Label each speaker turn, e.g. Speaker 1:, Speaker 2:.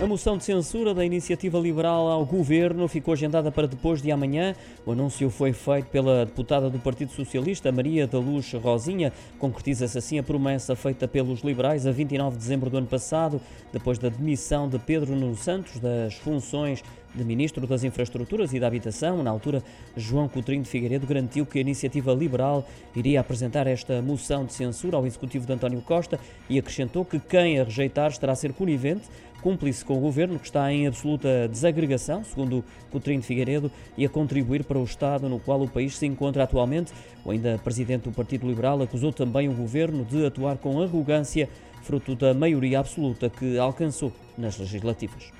Speaker 1: A moção de censura da iniciativa liberal ao governo ficou agendada para depois de amanhã. O anúncio foi feito pela deputada do Partido Socialista, Maria da Luz Rosinha. Concretiza-se assim a promessa feita pelos liberais a 29 de dezembro do ano passado, depois da demissão de Pedro Nuno Santos das funções de Ministro das Infraestruturas e da Habitação. Na altura, João Coutrinho de Figueiredo garantiu que a iniciativa liberal iria apresentar esta moção de censura ao Executivo de António Costa e acrescentou que quem a rejeitar estará a ser conivente, cúmplice com o Governo, que está em absoluta desagregação, segundo Coutrinho de Figueiredo, e a contribuir para o estado no qual o país se encontra atualmente. O ainda Presidente do Partido Liberal acusou também o Governo de atuar com arrogância, fruto da maioria absoluta que alcançou nas legislativas.